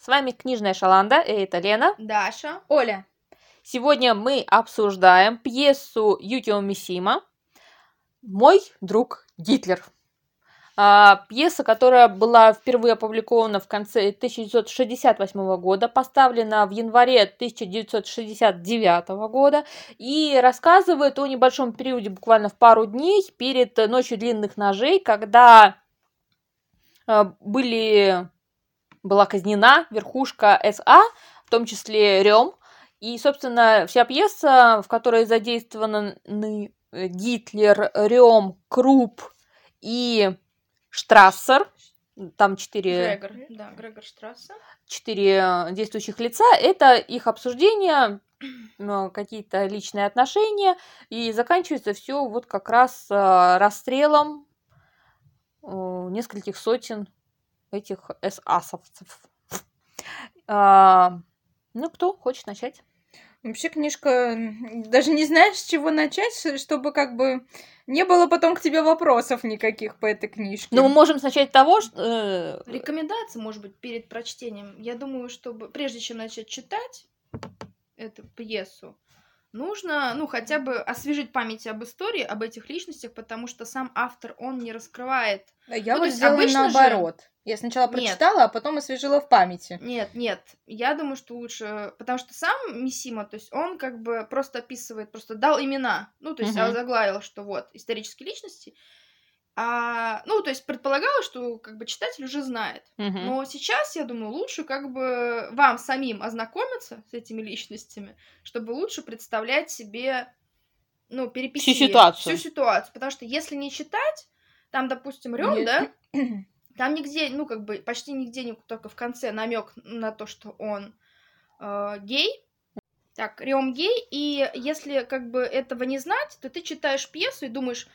С вами Книжная Шаланда, и это Лена. Даша. Оля. Сегодня мы обсуждаем пьесу Ютио Мисима «Мой друг Гитлер». А, пьеса, которая была впервые опубликована в конце 1968 года, поставлена в январе 1969 года и рассказывает о небольшом периоде, буквально в пару дней перед Ночью длинных ножей, когда а, были, была казнена верхушка СА, в том числе Рем, и, собственно, вся пьеса, в которой задействованы Гитлер, Рем, Круп и Штрассер, там четыре... Грегор, да, Грегор Штрассер. Четыре действующих лица, это их обсуждение, какие-то личные отношения, и заканчивается все вот как раз э, расстрелом нескольких сотен этих эсасовцев. А, ну, кто хочет начать? Вообще книжка, даже не знаешь, с чего начать, чтобы как бы не было потом к тебе вопросов никаких по этой книжке. Ну, мы можем начать с того, что... Э... Рекомендации, может быть, перед прочтением. Я думаю, чтобы прежде чем начать читать эту пьесу, нужно, ну, хотя бы освежить память об истории, об этих личностях, потому что сам автор, он не раскрывает. Я ну, вот сделала наоборот. Же... Я сначала прочитала, нет. а потом освежила в памяти. Нет, нет. Я думаю, что лучше... Потому что сам Мисима, то есть он как бы просто описывает, просто дал имена. Ну, то есть угу. заглавил, что вот, исторические личности. А, ну, то есть предполагалось, что как бы читатель уже знает. Угу. Но сейчас, я думаю, лучше как бы вам самим ознакомиться с этими личностями, чтобы лучше представлять себе, ну, переписать всю ситуацию. Всю ситуацию. Потому что если не читать, там, допустим, Рём, да, там нигде, ну, как бы почти нигде, только в конце намек на то, что он э, гей. Так, Рем гей, и если как бы этого не знать, то ты читаешь пьесу и думаешь,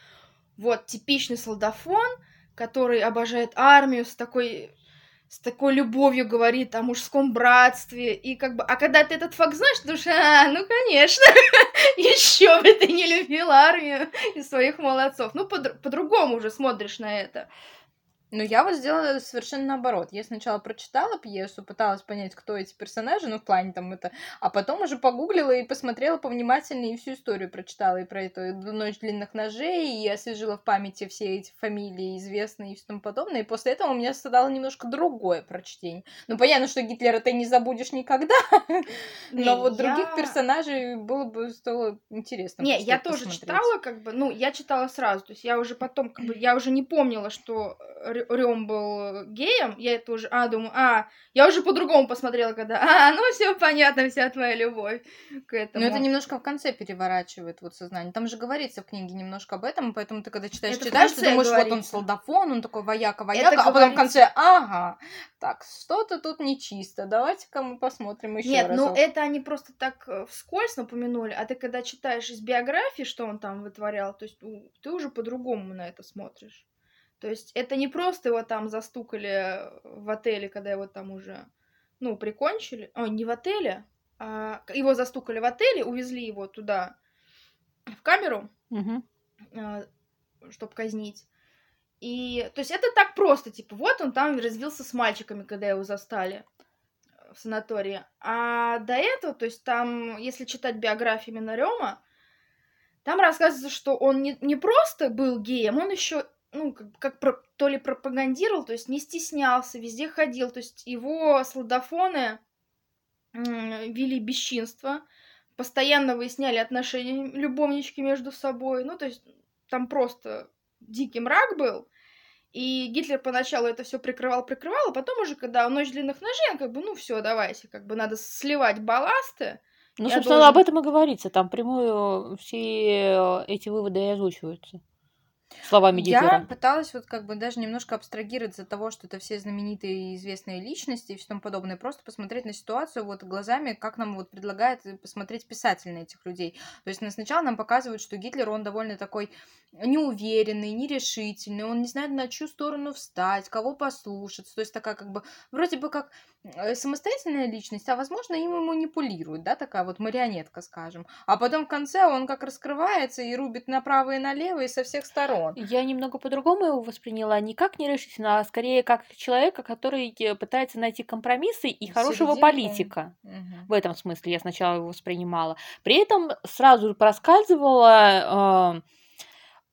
вот, типичный солдафон, который обожает армию с такой с такой любовью говорит о мужском братстве, и как бы, а когда ты этот факт знаешь, ты думаешь, а, ну, конечно, еще бы ты не любил армию и своих молодцов. Ну, по-другому уже смотришь на это. Ну, я вот сделала совершенно наоборот. Я сначала прочитала пьесу, пыталась понять, кто эти персонажи, ну, в плане там это, а потом уже погуглила и посмотрела повнимательнее и всю историю прочитала, и про эту «Ночь длинных ножей», и освежила в памяти все эти фамилии известные и все тому подобное, и после этого у меня стало немножко другое прочтение. Ну, понятно, что Гитлера ты не забудешь никогда, но вот других персонажей было бы стоило интересно Не, я тоже читала, как бы, ну, я читала сразу, то есть я уже потом, как бы, я уже не помнила, что Рем был геем, я это уже, а, думаю, а, я уже по-другому посмотрела, когда, а, ну все понятно, вся твоя любовь к этому. Но это немножко в конце переворачивает вот сознание. Там же говорится в книге немножко об этом, поэтому ты когда читаешь, это читаешь, ты думаешь, говорится. вот он солдафон, он такой вояка, вояка, это а потом в конце, ага, так, что-то тут нечисто, давайте-ка мы посмотрим еще Нет, раз. ну это они просто так э, вскользь напомянули, а ты когда читаешь из биографии, что он там вытворял, то есть ты уже по-другому на это смотришь. То есть это не просто его там застукали в отеле, когда его там уже, ну, прикончили. О, не в отеле, а его застукали в отеле, увезли его туда, в камеру, угу. чтобы казнить. И, то есть это так просто, типа, вот он там развился с мальчиками, когда его застали в санатории. А до этого, то есть там, если читать биографию именно Рема, там рассказывается, что он не, не просто был геем, он еще ну, как, как про, то ли пропагандировал, то есть не стеснялся, везде ходил, то есть его сладофоны вели бесчинство, постоянно выясняли отношения любовнички между собой, ну, то есть там просто дикий мрак был, и Гитлер поначалу это все прикрывал, прикрывал, а потом уже, когда ночь длинных ножей, он как бы, ну, все, давайте, как бы надо сливать балласты. Ну, собственно, должен... об этом и говорится, там прямую все эти выводы и озвучиваются словами Гитлера. Я пыталась вот как бы даже немножко абстрагироваться от того, что это все знаменитые и известные личности и все тому подобное, просто посмотреть на ситуацию вот глазами, как нам вот предлагает посмотреть писатель на этих людей. То есть сначала нам показывают, что Гитлер, он довольно такой неуверенный, нерешительный, он не знает, на чью сторону встать, кого послушаться, то есть такая как бы вроде бы как э, самостоятельная личность, а возможно им и манипулирует, да, такая вот марионетка, скажем. А потом в конце он как раскрывается и рубит направо и налево и со всех сторон. Он. Я немного по-другому его восприняла, не как нерешительно, а скорее как человека, который э, пытается найти компромиссы и хорошего Серединку. политика. Мгм. В этом смысле я сначала его воспринимала. При этом сразу проскальзывала э,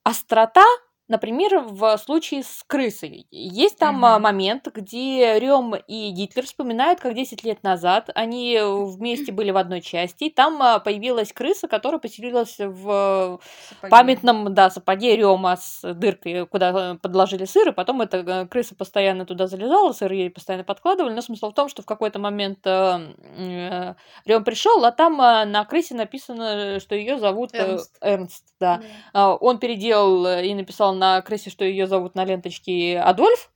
острота, например, в случае с крысой. Есть там а, Мгм. момент, где Рем и Гитлер вспоминают, как 10 лет назад они вместе были в одной части, и там а, появилась крыса, которая поселилась в Сапоги. памятном, да, сапоге Рема с дыркой, куда э, подложили сыр, и потом эта э, крыса постоянно туда залезала, сыр ей постоянно подкладывали. Но смысл в том, что в какой-то момент Рем пришел, а там э, на крысе написано, что ее зовут э, Эрнст. Эрнст, да. А, Он переделал э, и написал на крысе, что ее зовут на ленточке Адольф.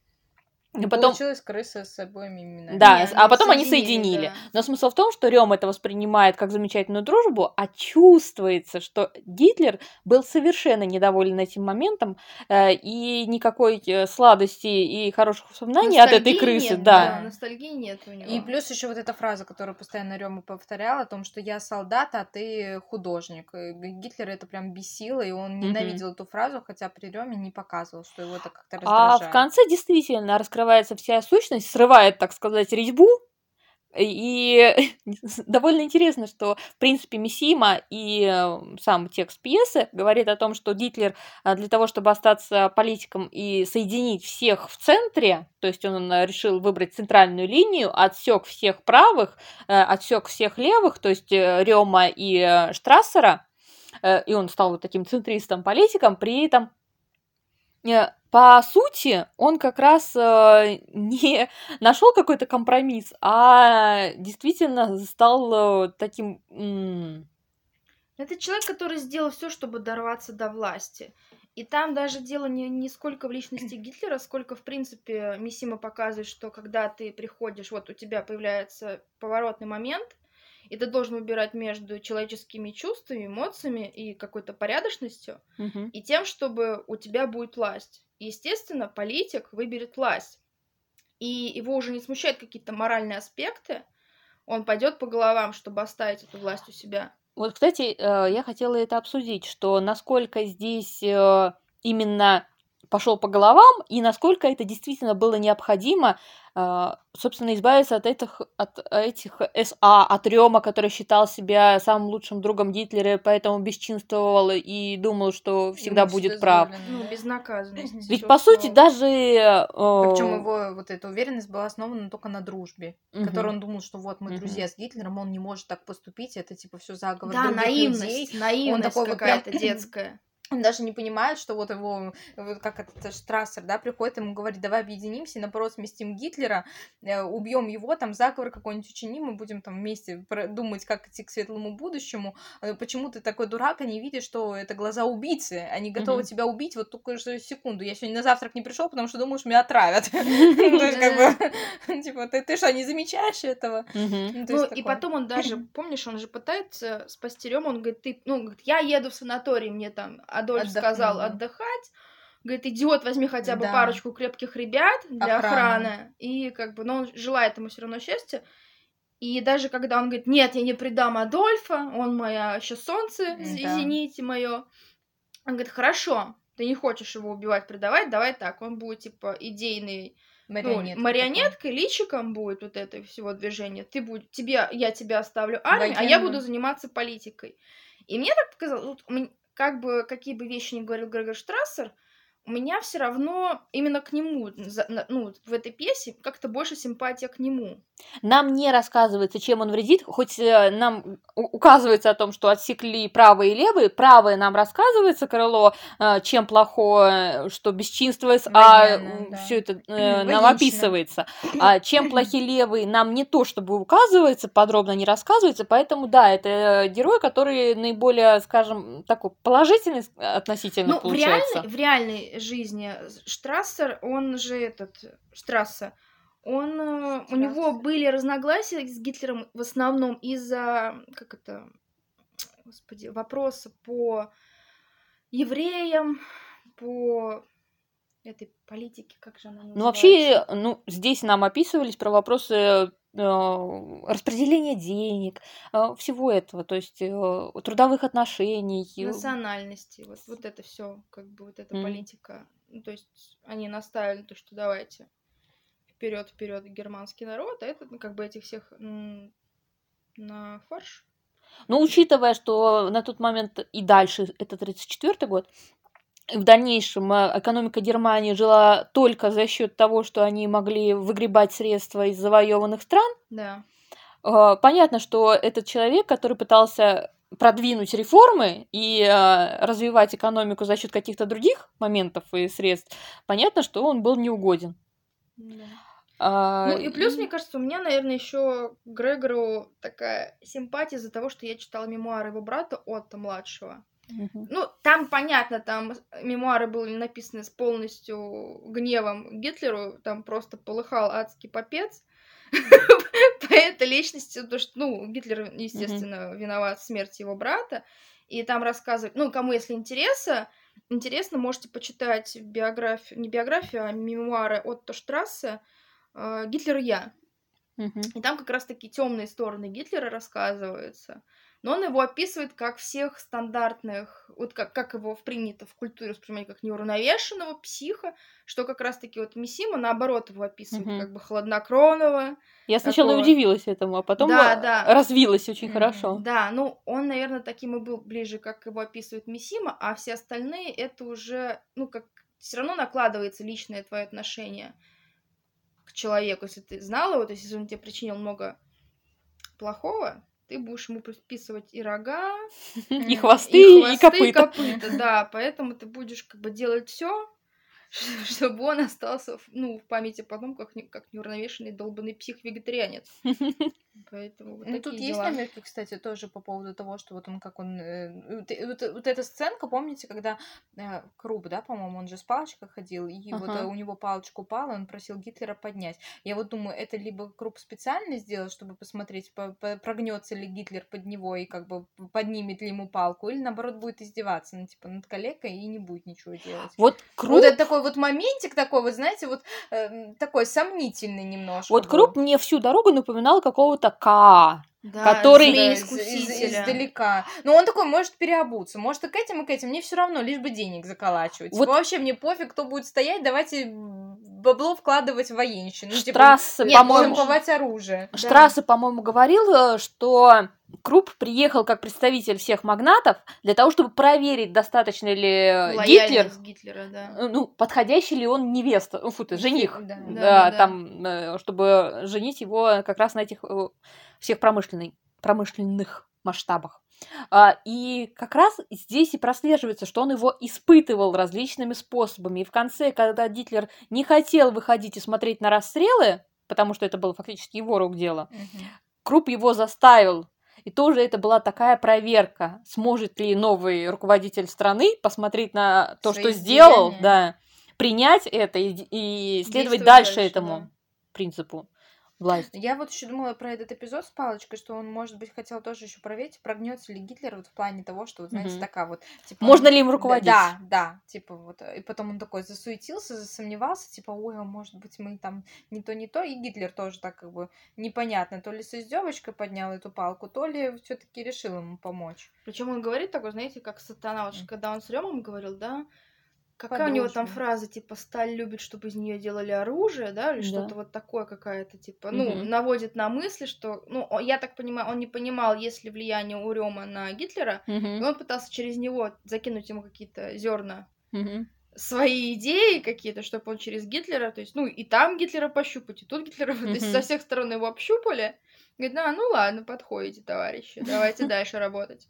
И потом, Получилось крыса с обоими именами. да, Не, а потом они соединили, да. Но смысл в том, что Рем это воспринимает как замечательную дружбу, а чувствуется, что Гитлер был совершенно недоволен этим моментом, э, и никакой э, сладости и хороших воспоминаний от этой Ностальгии крысы, нет, да. Ностальгии нет у него. И плюс еще вот эта фраза, которую постоянно Рема повторял, о том, что я солдат, а ты художник. И Г- Гитлера это прям бесило, и он ненавидел эту фразу, хотя при Реме не показывал, что его это как-то А раздражает. в конце действительно раскрывается вся сущность, срывает, так сказать, резьбу. И довольно интересно, что, в принципе, Мисима и э, сам текст пьесы говорит о том, что Гитлер а, для того, чтобы остаться политиком и соединить всех в центре, то есть он э, решил выбрать центральную линию, отсек всех правых, э, отсек всех левых, то есть э, Рема и э, Штрассера, э, и он стал вот таким центристом-политиком, при этом э, по сути, он как раз э, не нашел какой-то компромисс, а действительно стал э, таким... Это человек, который сделал все, чтобы дорваться до власти. И там даже дело не, не сколько в личности Гитлера, сколько, в принципе, Мисима показывает, что когда ты приходишь, вот у тебя появляется поворотный момент, и ты должен выбирать между человеческими чувствами, эмоциями и какой-то порядочностью, мгм. и тем, чтобы у тебя будет власть. И, естественно, политик выберет власть. И его уже не смущают какие-то моральные аспекты, он пойдет по головам, чтобы оставить эту власть у себя. Вот, кстати, э, я хотела это обсудить, что насколько здесь э, именно пошел по головам и насколько это действительно было необходимо, э, собственно, избавиться от этих, от этих СА, от Рема, который считал себя самым лучшим другом Гитлера, поэтому бесчинствовал и думал, что всегда Ему будет прав. Ну, безнаказанность. Ведь, по сути, даже... э, Причем его вот эта уверенность была основана только на дружбе, мгм. которой он думал, что вот мы Мгм. друзья с Гитлером, он не может так поступить, это типа все заговор Да, наивность, людей. наивность такой вот прям- какая-то детская. Он даже не понимает, что вот его, вот как этот Штрассер, да, приходит ему говорит, давай объединимся, наоборот сместим Гитлера, э, убьем его, там заговор какой-нибудь учиним, мы будем там вместе думать, как идти к светлому будущему. Э, Почему ты такой дурак, а не видишь, что это глаза убийцы, они готовы Мгм. тебя убить вот только за секунду. Я сегодня на завтрак не пришел, потому что думаешь, меня отравят. То есть как бы, типа, ты что, не замечаешь этого? Ну, Ну, и потом он даже, помнишь, он же пытается спасти Рему, он говорит, ты, ну, я еду в санаторий, мне там Адольф Отдохну, сказал отдыхать. Говорит, идиот, возьми хотя бы Да. парочку крепких ребят для Охраны. охраны. И как бы, ну, он желает ему все равно счастья. И даже когда он говорит, нет, я не предам Адольфа, он моя еще солнце, Да. извините, мое. Он говорит, хорошо, ты не хочешь его убивать, предавать, давай так, он будет, типа, идейный ну, Марионетка марионеткой, личиком будет вот это всего движения. Ты будь, тебе, я тебя оставлю армию, а я буду заниматься политикой. И мне так показалось, вот, как бы какие бы вещи ни говорил Грегор Штрассер, у меня все равно именно к нему, ну, в этой пьесе как-то больше симпатия к нему. Нам не рассказывается, чем он вредит, хоть э, нам указывается о том, что отсекли правые и левые. Правое нам рассказывается крыло, э, чем плохое, что бесчинство, а да. все это э, нам описывается. А чем плохи левые, нам не то чтобы указывается, подробно не рассказывается, поэтому да, это э, герой, который наиболее, скажем, такой положительный относительно Ну, в получается. реальной, в реальной жизни Штрассер, он же этот, Штрассе, он, э, у него были разногласия с Гитлером в основном из-за, как это, господи, вопроса по евреям, по этой политики, как же она называется? Ну, вообще, ну, здесь нам описывались про вопросы э, распределения денег, э, всего этого, то есть э, трудовых отношений. национальности, вот, вот это все, как бы вот эта Мгм. политика. Ну, то есть они наставили то, что давайте вперед, вперед германский народ, а это ну, как бы этих всех на фарш. Ну, учитывая, что на тот момент и дальше, это 1934 год, в дальнейшем э, экономика Германии жила только за счет того, что они могли выгребать средства из завоеванных стран, Да. э, понятно, что этот человек, который пытался продвинуть реформы и э, развивать экономику за счет каких-то других моментов и средств, понятно, что он был неугоден. да. А, Ну и плюс, мне кажется, у меня, наверное, еще Грегору такая симпатия из-за того, что я читала мемуары его брата Отто младшего. Мгм. Ну, там понятно, там мемуары были написаны с полностью гневом Гитлеру, там просто полыхал адский попец по этой личности, потому что, ну, Гитлер, естественно, виноват в смерти его брата, и там рассказывают, ну, кому, если интересно, интересно, можете почитать биографию, не биографию, а мемуары Отто Штрассе э, «Гитлер и я». И там как раз таки темные стороны Гитлера рассказываются. Но он его описывает как всех стандартных, вот как, как его принято в культуре воспринимать как неуравновешенного психа, что как раз таки вот Мисима наоборот его описывает Мгм. как бы хладнокровного. Я сначала такого. удивилась этому, а потом Да, да. развилась очень хорошо. Да, ну он, наверное, таким и был ближе, как его описывает Мисима, а все остальные это уже, ну как все равно накладывается личное твое отношение к человеку, если ты знал его, то есть если он тебе причинил много плохого, ты будешь ему приписывать и рога, И Мгм. хвосты, и, хвосты, копыта. копыта, да, поэтому ты будешь как бы делать все, чтобы он остался, ну, в памяти потомков как, как неуравновешенный долбанный псих-вегетарианец. Поэтому вот Ну, тут такие есть дела. намеки, кстати, тоже по поводу того, что вот он как он... э, вот, э, вот, э, вот эта сценка, помните, когда э, Круп, да, по-моему, он же с палочкой ходил, и вот Ага. э, у него палочка упала, он просил Гитлера поднять. Я вот думаю, это либо Круп специально сделал, чтобы посмотреть, по- по- прогнется ли Гитлер под него и как бы поднимет ли ему палку, или наоборот будет издеваться, ну, типа, над коллегой и не будет ничего делать. Вот Вот Круп, это такой вот моментик такой, вот знаете, вот э, такой сомнительный немножко. вот был. Круп мне всю дорогу напоминал какого-то К. Да, который- Да, из- из- издалека. Но он такой может переобуться. Может и к этим, и к этим. Мне все равно, лишь бы денег заколачивать. Вот- Типа, вообще мне пофиг, кто будет стоять, давайте бабло вкладывать в военщину. Ну, типа, по-моему, оружие. Да. Штрассе, по-моему, говорил, э, что Круп приехал как представитель всех магнатов для того, чтобы проверить, достаточно ли э, Гитлер, Гитлера, да. э, ну, подходящий ли он невеста, ну, фу ты, жених, Да. да, Да, да, да. там, э, чтобы женить его как раз на этих всех промышленных, промышленных масштабах. А, И как раз здесь и прослеживается, что он его испытывал различными способами. И в конце, когда Гитлер не хотел выходить и смотреть на расстрелы, потому что это было фактически его рук дело, Мгм. Круп его заставил. И тоже это была такая проверка, сможет ли новый руководитель страны посмотреть на то, Свои что сделал, да, принять это и, и следовать дальше, дальше, этому да. принципу власти. Я вот еще думала про этот эпизод с палочкой, что он, может быть, хотел тоже еще проверить, прогнется ли Гитлер вот в плане того, что, вот, знаете, Мгм. такая вот... Типа, Можно он- ли им руководить? Да, да, типа вот. И потом он такой засуетился, засомневался, типа, ой, а может быть, мы там не то, не то. И Гитлер тоже так как бы непонятно, то ли с издевочкой поднял эту палку, то ли все-таки решил ему помочь. Причем он говорит такой, знаете, как сатана, вот когда он с Ремом говорил, да, какая у него там фраза, типа, сталь любит, чтобы из нее делали оружие, да, или Да. что-то вот такое какая-то, типа, ну, Мгм. наводит на мысли, что, ну, я так понимаю, он не понимал, есть ли влияние у Рема на Гитлера, и Мгм, он пытался через него закинуть ему какие-то зерна мгм. свои идеи какие-то, чтобы он через Гитлера, то есть, ну, и там Гитлера пощупать, и тут Гитлера, то есть со всех сторон его общупали. Говорит, да, ну ладно, подходите, товарищи, давайте дальше работать.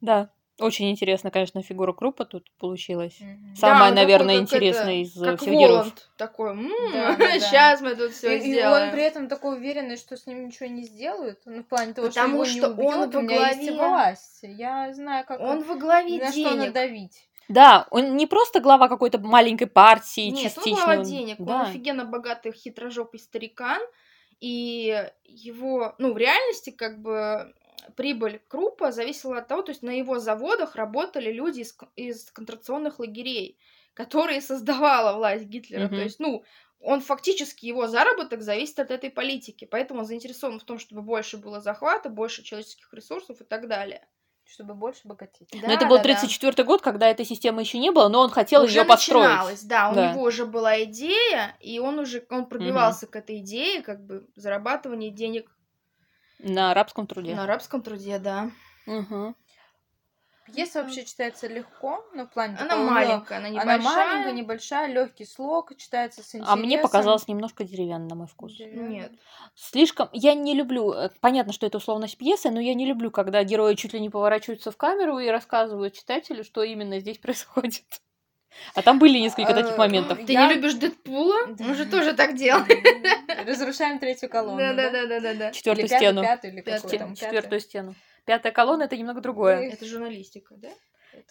Да, очень интересно, конечно, фигура Крупа тут получилась. Мгм. Самое, Да, он такой, наверное, как интересное это, из э, как всех героев. Такой, Да, да, да. сейчас мы тут все И- и он сделаем. при этом такой уверенный, что с ним ничего не сделают. Ну, в плане того, Потому что, что его не он убьют, во у меня есть главе. власть. Я знаю, как Он во главе на что денег. надавить. Да, он не просто глава какой-то маленькой партии, Нет, он частично. глава он- денег, он да. офигенно богатый хитрожопый старикан, и его, ну, в реальности, как бы, прибыль Крупа зависела от того, то есть на его заводах работали люди из, из концентрационных лагерей, которые создавала власть Гитлера. Мгм. То есть, ну, он фактически, его заработок зависит от этой политики, поэтому он заинтересован в том, чтобы больше было захвата, больше человеческих ресурсов и так далее. Чтобы больше богатеть. Но это был 34 год, когда этой системы еще не было, но он хотел уже ее построить. начиналось, да, у Да. него уже была идея, и он уже он пробивался к этой идее, как бы зарабатывания денег На арабском труде. на арабском труде, да. Мгм. Пьеса вообще читается легко, ну, в плане Она такого, ну, маленькая, она небольшая. Она маленькая, небольшая, легкий слог, читается с интересом. А мне показалось немножко деревянно, на мой вкус. Нет. Слишком... Я не люблю... э, Понятно, что это условность пьесы, но я не люблю, когда герои чуть ли не поворачиваются в камеру и рассказывают читателю, что именно здесь происходит. А там были несколько таких Э, моментов. Ты Я- не любишь Дэдпула? Он же тоже так делал. Разрушаем третью колонну. Да, да, да, да, да, да. Четвертую стену. Четвертую стену. Пятая колонна это немного другое. Это журналистика, да?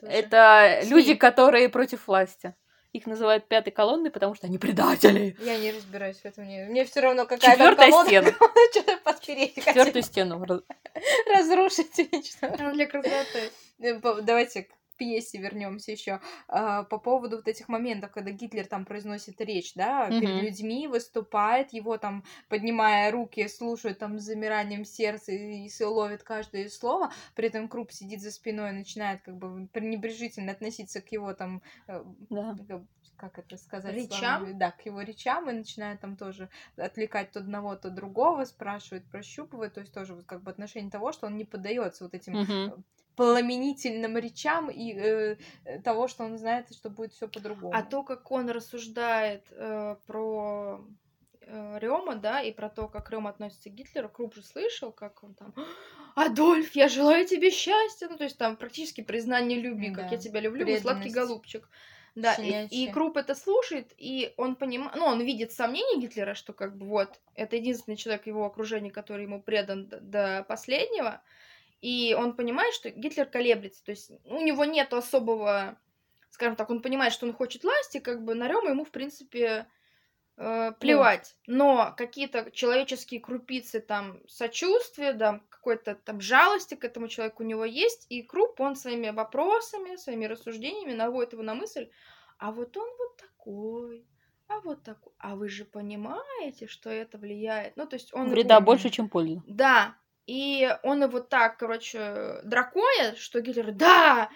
Это люди, которые против власти. Их называют пятой колонной, потому что они предатели. Я не разбираюсь в этом. Мне, мне все равно какая там Четвертая колонна. стена. Что-то подпереть хотел. Четвертую стену. раз- Разрушить вечно. Для красоты. Э, Давайте пьесе вернемся еще по поводу вот этих моментов, когда Гитлер там произносит речь, да, перед Мгм. людьми выступает, его там поднимая руки, слушают там с замиранием сердца и, и ловит каждое слово, при этом Круп сидит за спиной и начинает как бы пренебрежительно относиться к его там э, Да. как- как это сказать? Речам? словами? Да, к его речам, и начинает там тоже отвлекать то одного, то другого, спрашивает, прощупывает, то есть тоже вот как бы отношение того, что он не поддается вот этим Мгм. Пламенительным речам и э, э, того, что он знает, что будет все по-другому. А то, как он рассуждает э, про э, Рема, да, и про то, как Рем относится к Гитлеру, Круп же слышал, как он там Адольф, я желаю тебе счастья. Ну, то есть там практически признание любви, как Да. я тебя люблю, мой сладкий голубчик. Да, и, и. Круп это слушает, и он понимает, ну, он видит сомнения Гитлера, что как бы вот, это единственный человек в его окружении, который ему предан до последнего, и он понимает, что Гитлер колеблется, то есть у него нет особого, скажем так, он понимает, что он хочет власти, как бы на Рёма ему, в принципе, э, плевать. Но какие-то человеческие крупицы там сочувствия, да, какой-то там жалости к этому человеку у него есть, и Круп, он своими вопросами, своими рассуждениями наводит его на мысль, а вот он вот такой, а вот такой, а вы же понимаете, что это влияет, ну, то есть он... Вреда больше, чем пользы. да, и он его так, короче, дракоя, что Гитлер, да,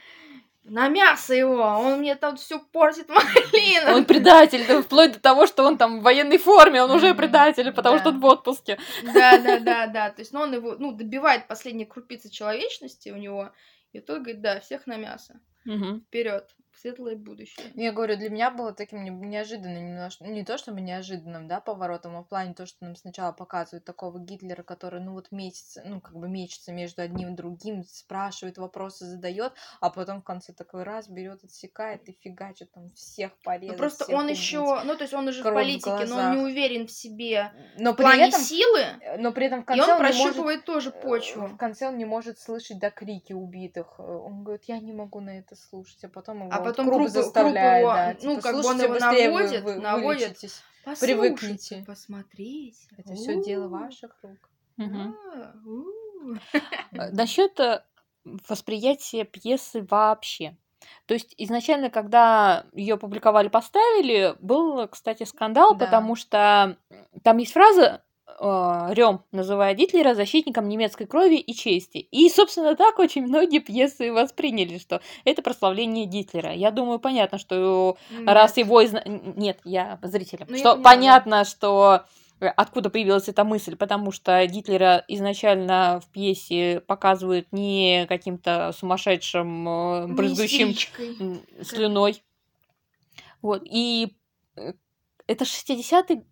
на мясо его, он мне там все портит малину. Он предатель, да, вплоть до того, что он там в военной форме, он уже предатель, потому Да. что он в отпуске. Да, да, да, да. То есть, ну, он его, ну, добивает последние крупицы человечности у него, и тот говорит, да, всех на мясо. Мгм. Вперед, светлое будущее. Ну, Я говорю, для меня было таким не- неожиданным немножко, ну, не то чтобы неожиданным, да, поворотом, а в плане то, что нам сначала показывают такого Гитлера, который, ну, вот мечется, ну, как бы мечется между одним и другим, спрашивает, вопросы задает, а потом в конце такой раз берет, отсекает и фигачит там всех Ну, порезать. просто всех он убить. еще, ну, то есть он уже в Кровь в политике, но он не уверен в себе Но в при плане этом, силы, но при этом в и конце он он не может прощупывает тоже Э, почву. В конце он не может слышать до крики убитых. Э, Он говорит, я не могу на это слушать, а потом его А потом Круп Круп- Круп заставляет, его, да, ну, типа, как бы он «Слушайте его быстрее, вы- наводит, вы наводит. вылечитесь. Послушайте, привыкните. Посмотрите. Это все дело ваших рук. Насчет восприятия пьесы вообще. То есть изначально, когда ее публиковали, поставили, был, кстати, скандал, Да. потому что там есть фраза Рем, называя Гитлера защитником немецкой крови и чести. И, собственно, так очень многие пьесы восприняли, что это прославление Гитлера. Я думаю, понятно, что раз Нет. его... изна- н- Нет, я зрителям. Ну, я что да. понятно, что э, откуда появилась эта мысль, потому что Гитлера изначально в пьесе показывают не каким-то сумасшедшим, э, брызгающим слюной. Вот. И э, это 60-й,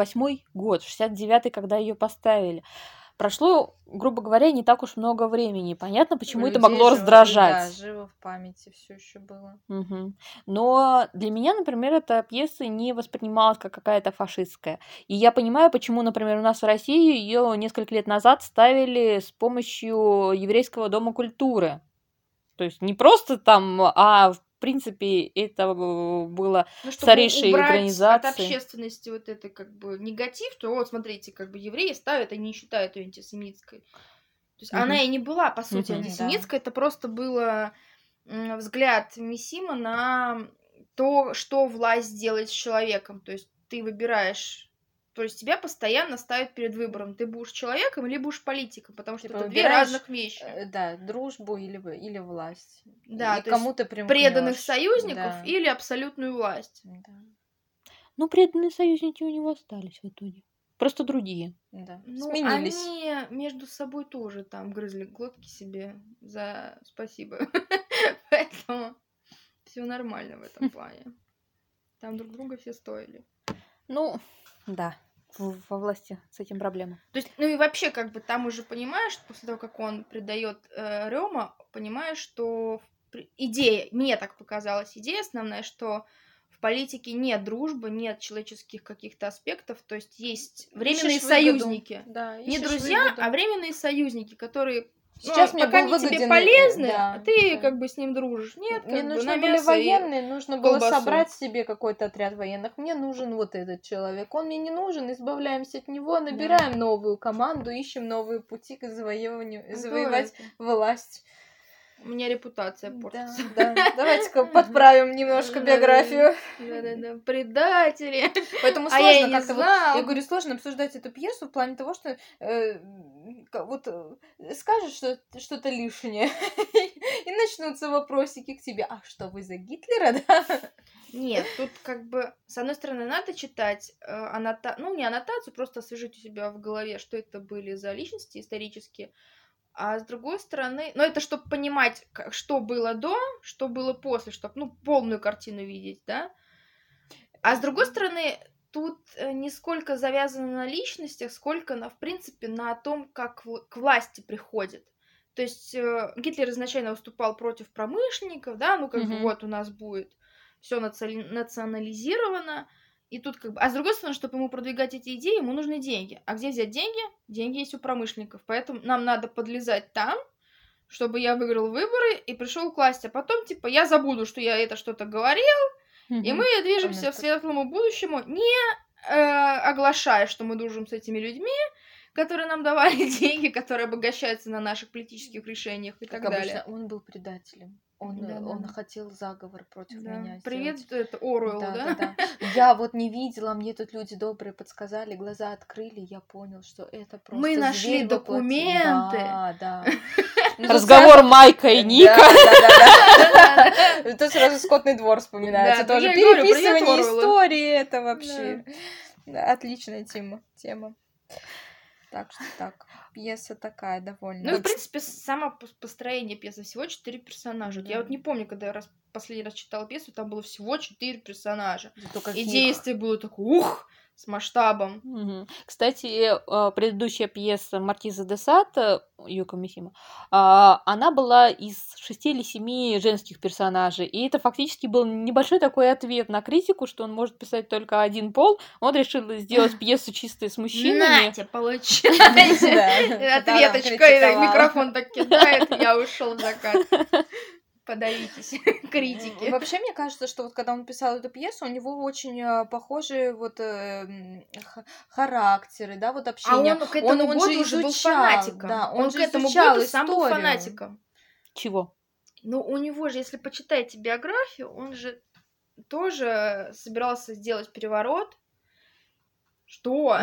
68-й год, 69-й, когда ее поставили. Прошло, грубо говоря, не так уж много времени. Понятно, почему это Людей могло живо- раздражать. Да, живо в памяти все еще было. Мгм. Но для меня, например, эта пьеса не воспринималась как какая-то фашистская. И я понимаю, почему, например, у нас в России ее несколько лет назад ставили с помощью Еврейского дома культуры. То есть не просто там, а принципе это э, было Ну, убрать организации. от общественности вот это как бы негатив, то вот смотрите, как бы евреи ставят, они не считают ее антисемитской. есть Мгм. она и не была, по сути, Мгм. антисемитской, это просто было взгляд Мисима на то, что власть делает с человеком. То есть ты выбираешь, то есть тебя постоянно ставят перед выбором. Ты будешь человеком или будешь политиком, потому что Типа это две разных вещи. Э, Да, дружбу или, или власть. Да, и то есть кому ты примкнёшь. Преданных союзников Да. или абсолютную власть. Да, Ну, преданные союзники у него остались в итоге. Просто другие. да. Ну, Сменились. они между собой тоже там грызли глотки себе за спасибо. Поэтому все нормально в этом плане. Там друг друга все стоили. Ну, да, во власти с этим проблема. То есть, ну и вообще, как бы там уже понимаешь, после того, как он предает э, Рема, понимаешь, что идея, мне так показалась, идея основная, что в политике нет дружбы, нет человеческих каких-то аспектов, то есть есть временные Ищешь выгоду. союзники. Да, Не друзья, выгоду. а временные союзники, которые ну, Сейчас мне пока был они тебе выгоден, э, полезны, да, а ты да. как бы с ним дружишь. Нет, Мне нужны были военные, нужно было колбасу. собрать себе какой-то отряд военных. Мне нужен вот этот человек. Он мне не нужен, избавляемся от него, набираем новую команду, ищем новые пути к завоеванию, Ну, завоевать это. власть. У меня репутация Да, портится. да. Давайте-ка подправим немножко биографию. Да-да-да, предатели. Поэтому А я сложно как-то вот. Я говорю, сложно обсуждать эту пьесу в плане того, что э, вот э, скажешь что что-то лишнее, и начнутся вопросики к тебе. А что вы за Гитлера, да? Нет, тут как бы, с одной стороны, надо читать э, аннота... ну, не аннотацию, просто освежить у себя в голове, что это были за личности исторические. А с другой стороны, ну, это чтобы понимать, что было до, что было после, чтобы, ну, полную картину видеть, да? А с другой стороны, тут э, не сколько завязано на личностях, сколько, на, в принципе, на том, как к власти приходит. То есть э, Гитлер изначально выступал против промышленников, да, ну как бы Мгм. вот у нас будет все национализировано, и тут как бы... А с другой стороны, чтобы ему продвигать эти идеи, ему нужны деньги. А где взять деньги? Деньги есть у промышленников. Поэтому нам надо подлезать там, чтобы я выиграл выборы и пришел к власти. А потом, типа, я забуду, что я это что-то говорил, и мы движемся Понятно. к светлому будущему, не э, оглашая, что мы дружим с этими людьми, которые нам давали деньги, которые обогащаются на наших политических решениях и Как так обычно, далее. он был предателем. Он, Да-да-да. он хотел заговор против Да. меня Привет, сделать. это Оруэллу, Да, да? да, да. Я вот не видела, мне тут люди добрые подсказали, глаза открыли, я понял, что это просто Мы нашли документы. Да, да. Ну, Разговор Майка и Ника. Тут сразу скотный двор вспоминается. Да, Тоже переписывание истории, это вообще Да, отличная тема. тема. Так что так. Пьеса такая довольно. Ну, и, в принципе, само пос- построение пьесы. Всего четыре персонажа. Я вот не помню, когда я раз, последний раз читала пьесу, там было всего четыре персонажа. Зато И действие было такое, ух, с масштабом. Кстати, э, предыдущая пьеса Маркиза де Сад, э, Юка Мисима, а, она была из шести или семи женских персонажей. И это фактически был небольшой такой ответ на критику, что он может писать только один пол. Он решил сделать пьесу чистой с мужчинами. Натя, получается. Ответочка, микрофон так кидает, я ушел в закат. Подавитесь, критики. Вообще, мне кажется, что вот когда он писал эту пьесу, у него очень э, похожие вот э, характеры, да, вот А общение. он к этому он же году уже был изучал, фанатиком. да, он Он же к этому изучал году сам был историю. фанатиком. Чего? Ну, у него же, если почитаете биографию, он же тоже собирался сделать переворот. Что?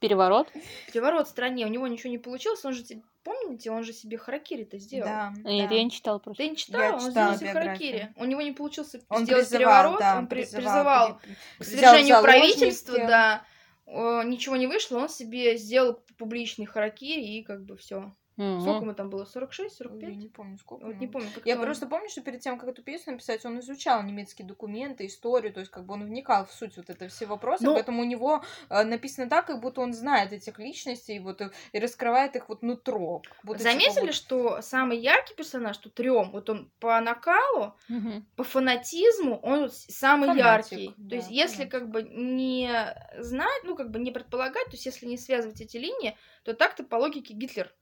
Переворот? Переворот в стране. У него ничего не получилось. Он же, помните, он же себе харакири-то сделал. Да, Нет, да. я не читала просто. Ты не читала? Я он читала сделал себе харакири. У него не получился Он сделать призывал, переворот. да, он при- призывал, призывал при- к свержению правительства, да. О, Ничего не вышло, он себе сделал публичный харакири и как бы все. Мгм. Сколько ему там было? 46, Ой, Я 45? не помню, сколько. Вот не помню, как Я он- просто помню, что перед тем, как эту пьесу написать, он изучал немецкие документы, историю, то есть как бы он вникал в суть вот это все вопросы, Ну- поэтому у него э, написано так, как будто он знает этих личностей вот, э, и раскрывает их вот нутро. будто, типа, Заметили, вот- что самый яркий персонаж тут Рем, вот он по накалу, Мгм. по фанатизму, он самый Фанатик, яркий. да, то есть, если фанатик. как бы не знать, ну как бы не предполагать, то есть если не связывать эти линии, то так-то по логике Гитлер.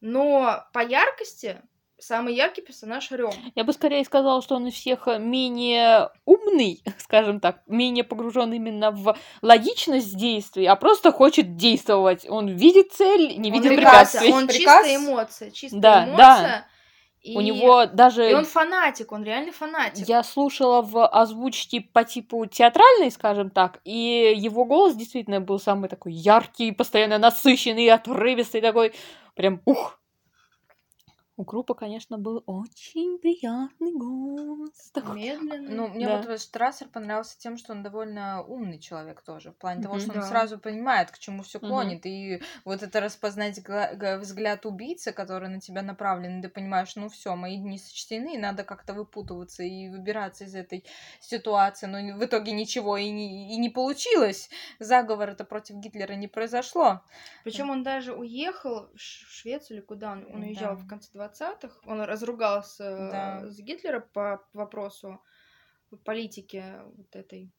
Но по яркости самый яркий персонаж Рем. Я бы скорее сказала, что он из всех э, менее умный, скажем так, менее погружен именно в логичность действий, а просто хочет действовать. Он видит цель, не Он видит приказ, препятствий. Он Приказ? чистая эмоция, чистая Да, эмоция. да. И... У него даже... И он фанатик, он реально фанатик. Я слушала в озвучке по типу театральной, скажем так, и его голос действительно был самый такой яркий, постоянно насыщенный, отрывистый такой, прям ух. У Крупа, конечно, был очень приятный голос. Медленно. Ну, мне Да. вот этот Штрассер понравился тем, что он довольно умный человек тоже, в плане того, что он Да. сразу понимает, к чему все клонит, и вот это распознать взгляд убийцы, который на тебя направлен, и ты понимаешь, ну все, мои дни сочтены, надо как-то выпутываться и выбираться из этой ситуации, но в итоге ничего и не, и не получилось. Заговор это против Гитлера не произошло. Причем он даже уехал в Швецию или куда он, он уезжал Да. в конце 20-х. Он разругался э, Да. с Гитлера по вопросу политики вот этой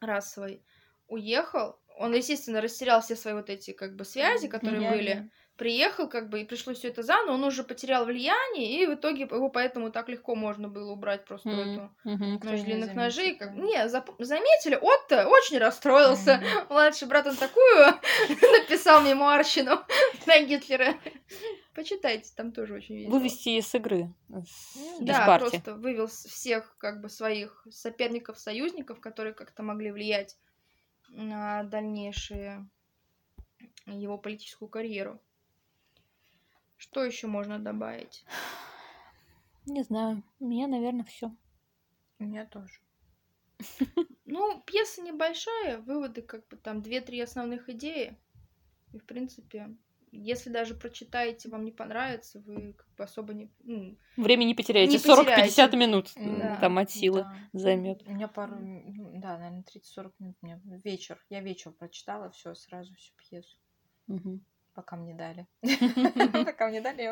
расовой. Уехал. Он, естественно, растерял все свои вот эти как бы связи, которые Мгм. были. Приехал, как бы, и пришлось все это заново, он уже потерял влияние, и в итоге его поэтому так легко можно было убрать просто Мгм, эту. Никто нож длинных ножей. Как... Не, зап- заметили, Отто очень расстроился. Мгм. Младший брат он такую написал мемуарщину на Гитлера. Почитайте, там тоже очень весело. Вывести из игры, с- из Да, партии. просто вывел всех как бы своих соперников, союзников, которые как-то могли влиять на дальнейшие его политическую карьеру. Что еще можно добавить? Не знаю, у меня, наверное, все. У меня тоже. Ну, пьеса небольшая, выводы как бы там две-три основных идеи. И, в принципе, если даже прочитаете, вам не понравится, вы как бы особо не... ну, Время не потеряете. Не 40-50 потеряете. минут Да. там от силы Да. займет. У меня пару, ну, да, наверное, 30-40 минут. Мне вечер. Я вечер прочитала все сразу всю пьесу. Пока мне дали. Пока мне дали,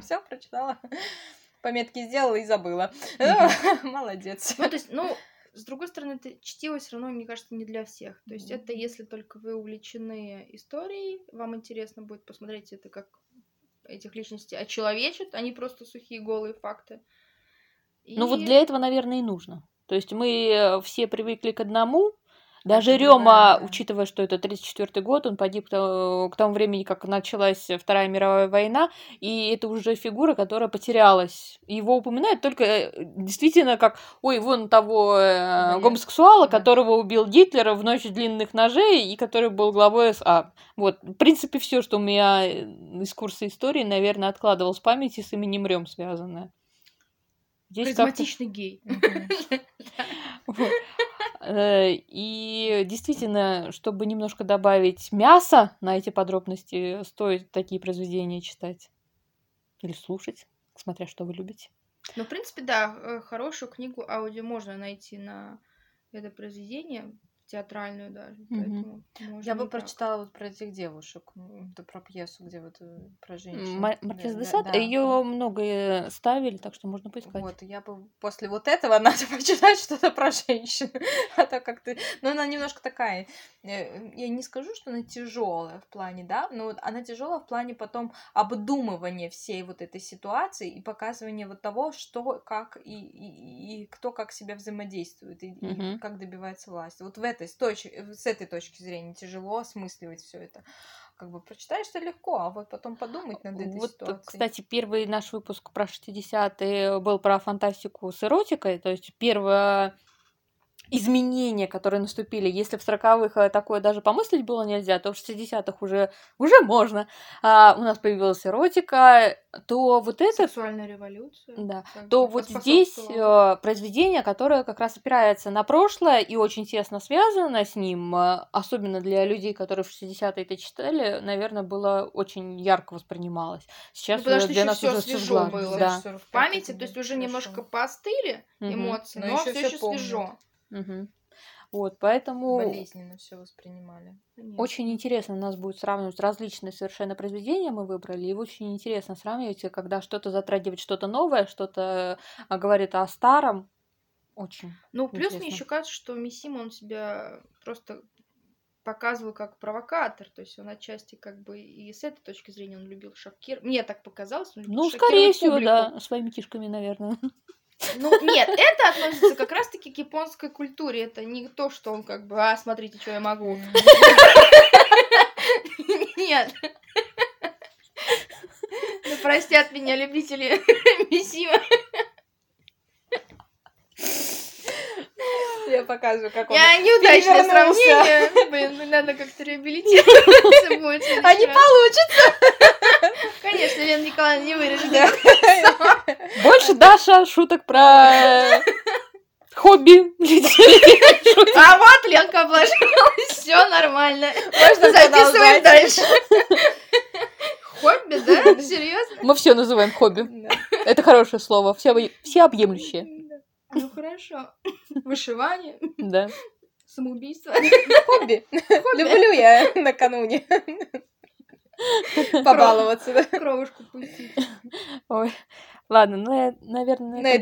все прочитала. Пометки сделала и забыла. Молодец. Ну, то есть, ну, с другой стороны, это чтиво все равно, мне кажется, не для всех. То есть, Мгм. это если только вы увлечены историей, вам интересно будет посмотреть это, как этих личностей очеловечат, а не просто сухие голые факты. Ну вот И- для этого, наверное, и нужно. То есть мы э, все привыкли к одному. Даже Рема, да. учитывая, что это 34 год, он погиб то- к тому времени, как началась Вторая мировая война, и это уже фигура, которая потерялась. Его упоминают только э, действительно как, ой, вон того э, гомосексуала, да. которого убил Гитлер в ночь длинных ножей, и который был главой СА. Вот, в принципе, все, что у меня э, из курса истории, наверное, откладывалось в памяти с именем Рем связанное. Здесь харизматичный гей. Э, И действительно, чтобы немножко добавить мяса на эти подробности, стоит такие произведения читать или слушать, смотря что вы любите. Ну, в принципе, да, э, хорошую книгу аудио можно найти на это произведение, театральную даже. Поэтому Я бы и так. прочитала вот про этих девушек, да, про пьесу, где вот э, про женщин. Ма- Маркиз Да, де да, Сад, да. ее многое ставили, так что можно поискать. Вот, я бы после вот этого надо почитать что-то про женщин. А то как ты... Ну, она немножко такая... э, Я не скажу, что она тяжелая в плане, да, но вот она тяжелая в плане потом обдумывания всей вот этой ситуации и показывания вот того, что, как и, и, и кто как себя взаимодействует и, и Мгм. как добивается власти. Вот в этой, с, точ- с этой точки зрения тяжело осмысливать все это. Как бы прочитаешь это легко, а вот потом подумать над этой Вот, ситуацией. кстати, первый наш выпуск про 60-е был про фантастику с эротикой, то есть первое изменения, которые наступили. Если в 40-х такое даже помыслить было нельзя, то в 60-х уже, уже можно. А, у нас появилась эротика, то вот это Сексуальная революция. Да, то вот здесь э, произведение, которое как раз опирается на прошлое и очень тесно связано с ним, э, особенно для людей, которые в 60-е это читали, наверное, было очень ярко воспринималось. Сейчас Ну, потому что для нас всё уже свежо было. Да. в памяти, то есть уже немножко поостыли эмоции, Но все еще свежо. Мгм. Вот, поэтому Болезненно все воспринимали. Конечно. очень интересно у нас будет сравнивать различные совершенно произведения мы выбрали, и очень интересно сравнивать, и когда что-то затрагивает что-то новое, что-то а, говорит о старом. Очень. Ну, плюс мне Интересно. еще кажется, что Мисима, он себя просто показывал как провокатор, то есть он отчасти как бы и с этой точки зрения он любил шокировать. Мне так показалось. Он любил Ну, скорее всего, публику. да, своими кишками, наверное. Ну, нет, это относится как раз-таки к японской культуре. Это не то, что он как бы, а, смотрите, что я могу. Нет. Ну, простят меня любители Мисима. Я показываю, как он... Я неудачное сравнение. Блин, надо как-то реабилитироваться будет. А не раз. Конечно, Лена Николаевна не вырежет. Больше, Даша, шуток про хобби. А вот Ленка облажалась, все нормально. Можно Записываем продолжать. дальше. Хобби, да? Серьезно? Мы все называем хобби. Да. Это хорошее слово, все, всеобъемлющее. Ну хорошо. Вышивание, Да. самоубийство. Хобби. Люблю я накануне. Побаловаться, да. Кровушку пустить. Ой. Ладно, ну, я, наверное... На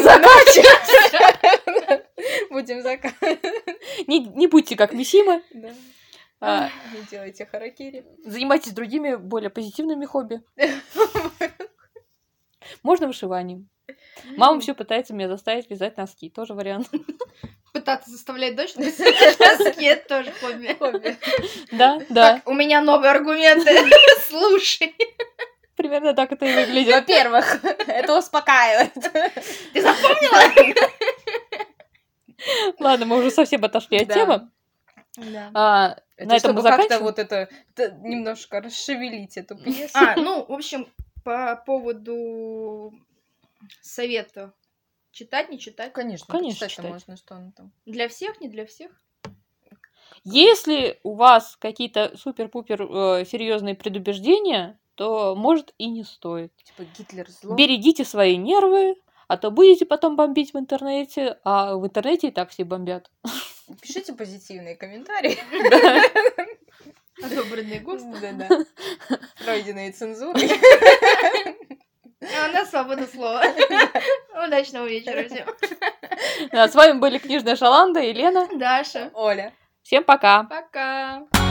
заканчивать. ноте будем заканчивать. Не, не будьте как Мисима. Да. а, Не делайте харакири. занимайтесь другими, более позитивными хобби. Можно вышиванием. Мама все пытается меня заставить вязать носки. Тоже вариант. Пытаться заставлять дочь написать носки, это тоже хобби. Хобби. Да, да. Так, у меня новые аргументы. Слушай. Примерно так это и выглядит. Во-первых, это успокаивает. Ты запомнила? Ладно, мы уже совсем отошли от Да. темы. Да. А, Это на этом мы чтобы как-то вот это немножко расшевелить эту пьесу. А, ну, в общем, по поводу совета. Читать, не читать? Конечно, Конечно, почитать-то читать. можно, что он там. Для всех, не для всех? Если у вас какие-то супер-пупер серьезные предубеждения, то может и не стоит. Типа Гитлер зло. Берегите свои нервы, а то будете потом бомбить в интернете, а в интернете и так все бомбят. Пишите позитивные комментарии. Одобренный ГОСТ. Да-да. Пройденные цензурой. А у нас свобода слова. Удачного вечера всем. Да, С вами были Книжная Шаланда и Лена. Даша. Оля. Всем пока! Пока. Пока.